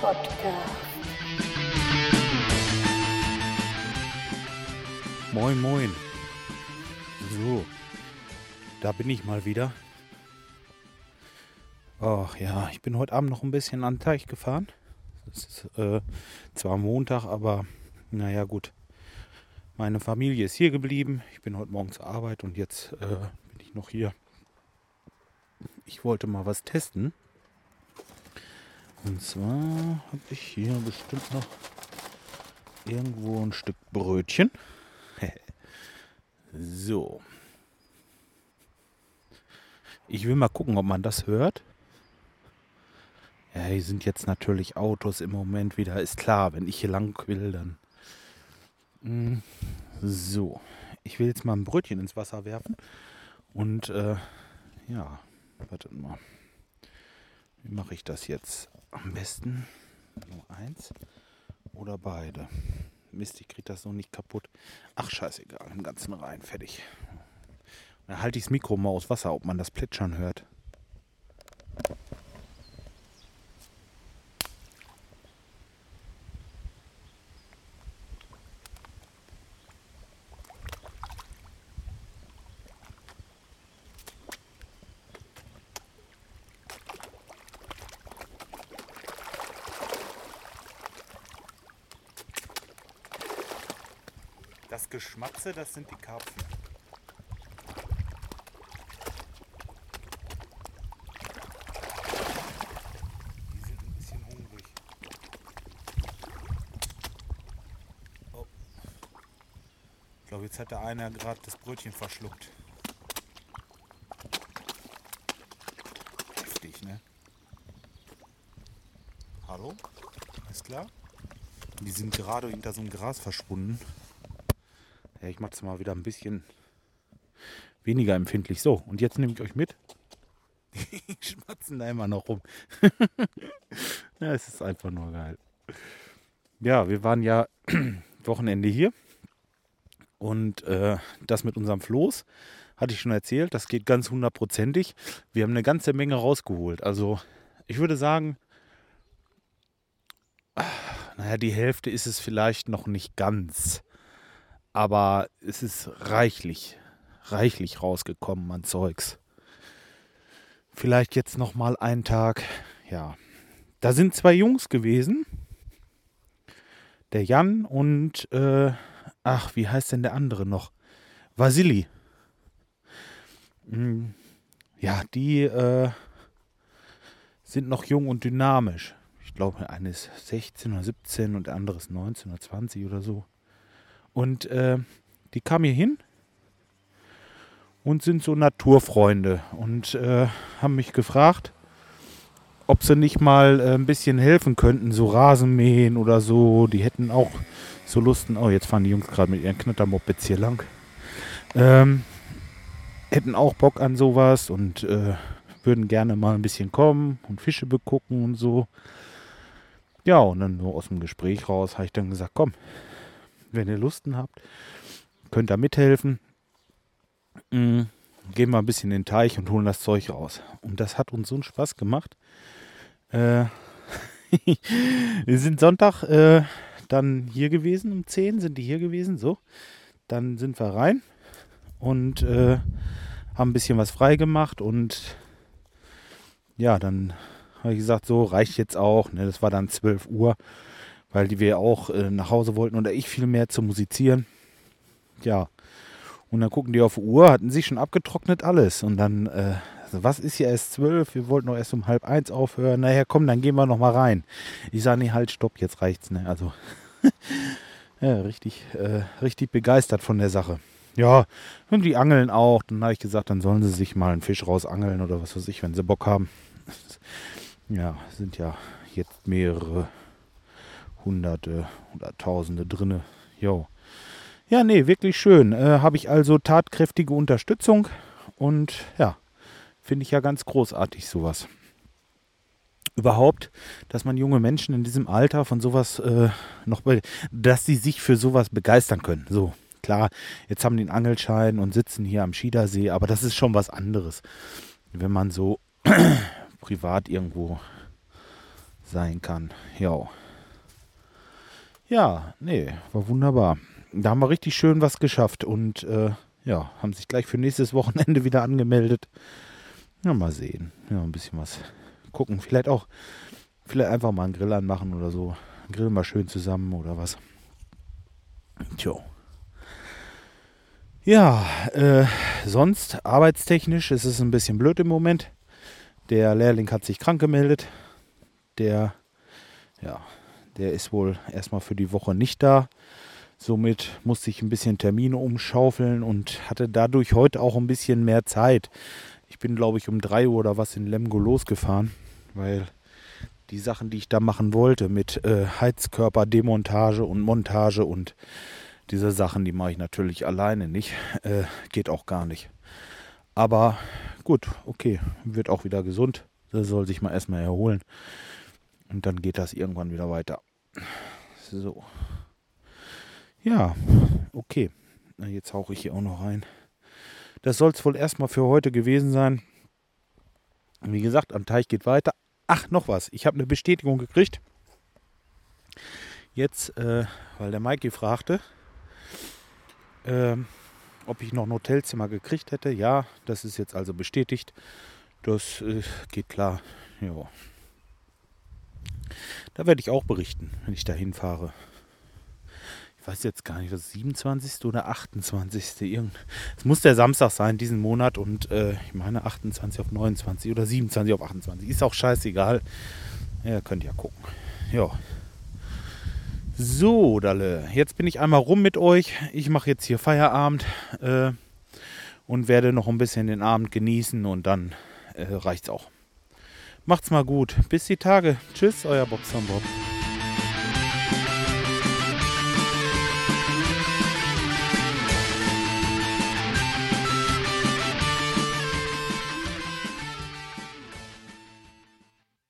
Podcast. Moin, moin. So, da bin ich mal wieder. Ach ja, ich bin heute Abend noch ein bisschen an den Teich gefahren. Es ist äh, zwar Montag, aber naja, gut. Meine Familie ist hier geblieben. Ich bin heute Morgen zur Arbeit und jetzt äh, bin ich noch hier. Ich wollte mal was testen. Und zwar habe ich hier bestimmt noch irgendwo ein Stück Brötchen. so. Ich will mal gucken, ob man das hört. Ja, hier sind jetzt natürlich Autos im Moment wieder. Ist klar, wenn ich hier lang will, dann. Mm, So. Ich will jetzt mal ein Brötchen ins Wasser werfen. Und äh, ja, wartet mal. Wie mache ich das jetzt? Am besten nur eins oder beide. Mist, ich kriege das noch nicht kaputt. Ach, scheißegal, im ganzen rein, fertig. Dann halte ich das Mikro mal aus Wasser, ob man das Plätschern hört. Das Geschmatze, das sind die Karpfen. Die sind ein bisschen hungrig. Oh. Ich glaube, jetzt hat der eine gerade das Brötchen verschluckt. Heftig, ne? Hallo? Ist klar? Die sind gerade hinter so einem Gras verschwunden. Ja, ich mache es mal wieder ein bisschen weniger empfindlich. So, und jetzt nehme ich euch mit. Die schmatzen da immer noch rum. ja, es ist einfach nur geil. Ja, wir waren ja Wochenende hier. Und äh, das mit unserem Floß hatte ich schon erzählt. Das geht ganz hundertprozentig. Wir haben eine ganze Menge rausgeholt. Also, ich würde sagen, ah, naja, die Hälfte ist es vielleicht noch nicht ganz aber es ist reichlich, reichlich rausgekommen an Zeugs. Vielleicht jetzt noch mal einen Tag. Ja, da sind zwei Jungs gewesen. Der Jan und äh, ach, wie heißt denn der andere noch? Vasili. Hm, Ja, die äh, sind noch jung und dynamisch. Ich glaube, eine ist 16 oder 17 und der andere ist 19 oder 20 oder so. Und äh, die kamen hier hin und sind so Naturfreunde und äh, haben mich gefragt, ob sie nicht mal äh, ein bisschen helfen könnten, so Rasenmähen oder so. Die hätten auch so Lusten. Oh, jetzt fahren die Jungs gerade mit ihren Knattermopeds hier lang. Ähm, hätten auch Bock an sowas und äh, würden gerne mal ein bisschen kommen und Fische begucken und so. Ja, und dann so aus dem Gespräch raus habe ich dann gesagt, komm, wenn ihr Lusten habt, könnt ihr mithelfen. Mm, Gehen wir ein bisschen in den Teich und holen das Zeug raus. Und das hat uns so einen Spaß gemacht. Äh, wir sind Sonntag äh, dann hier gewesen, um 10 sind die hier gewesen, so. Dann sind wir rein und äh, haben ein bisschen was frei gemacht und ja, dann habe ich gesagt, so reicht jetzt auch. Ne? Das war dann 12 Uhr weil die wir auch äh, nach Hause wollten oder ich viel mehr zu musizieren. Ja. Und dann gucken die auf die Uhr, hatten sich schon abgetrocknet alles. Und dann, äh, also was ist hier erst zwölf? Wir wollten noch erst um halb eins aufhören. Naja, komm, dann gehen wir noch mal rein. Ich sage, nee, halt, stopp, jetzt reicht's. Ne? Also, ja, richtig, äh, richtig begeistert von der Sache. Ja, und die angeln auch. Dann habe ich gesagt, dann sollen sie sich mal einen Fisch rausangeln oder was weiß ich, wenn sie Bock haben. Ja, sind ja jetzt mehrere Hunderte oder Tausende drinne. Jo. Ja, nee, wirklich schön. Äh, Habe ich also tatkräftige Unterstützung und ja, finde ich ja ganz großartig sowas. Überhaupt, dass man junge Menschen in diesem Alter von sowas äh, noch, dass sie sich für sowas begeistern können. So, klar, jetzt haben die einen Angelschein und sitzen hier am Schiedersee, aber das ist schon was anderes. Wenn man so privat irgendwo sein kann. Ja. Ja, nee, war wunderbar. Da haben wir richtig schön was geschafft und äh, ja, haben sich gleich für nächstes Wochenende wieder angemeldet. Ja, mal sehen. Ja, ein bisschen was gucken. Vielleicht auch, vielleicht einfach mal einen Grill anmachen oder so. Grill mal schön zusammen oder was. Tja. Ja, äh, sonst arbeitstechnisch ist es ein bisschen blöd im Moment. Der Lehrling hat sich krank gemeldet. Der, ja, der ist wohl erstmal für die Woche nicht da. Somit musste ich ein bisschen Termine umschaufeln und hatte dadurch heute auch ein bisschen mehr Zeit. Ich bin, glaube ich, um 3 Uhr oder was in Lemgo losgefahren, weil die Sachen, die ich da machen wollte, mit äh, Heizkörperdemontage und Montage und diese Sachen, die mache ich natürlich alleine nicht. Äh, geht auch gar nicht. Aber gut, okay, wird auch wieder gesund. Das soll sich mal erstmal erholen. Und dann geht das irgendwann wieder weiter. So. Ja, okay. Jetzt hauche ich hier auch noch rein. Das soll es wohl erstmal für heute gewesen sein. Wie gesagt, am Teich geht weiter. Ach, noch was. Ich habe eine Bestätigung gekriegt. Jetzt, äh, weil der Mikey fragte, äh, ob ich noch ein Hotelzimmer gekriegt hätte. Ja, das ist jetzt also bestätigt. Das äh, geht klar. Ja. Da werde ich auch berichten, wenn ich da hinfahre ich weiß jetzt gar nicht, das 27. oder 28. Irgend es muss der Samstag sein, diesen Monat. Und äh, ich meine 28 auf 29 oder 27 auf 28. Ist auch scheißegal. Ja, könnt ja gucken. Ja. So, Dalle. Jetzt bin ich einmal rum mit euch. Ich mache jetzt hier Feierabend äh, und werde noch ein bisschen den Abend genießen und dann äh, reicht's auch. Macht's mal gut. Bis die Tage. Tschüss, euer Boxer Bob.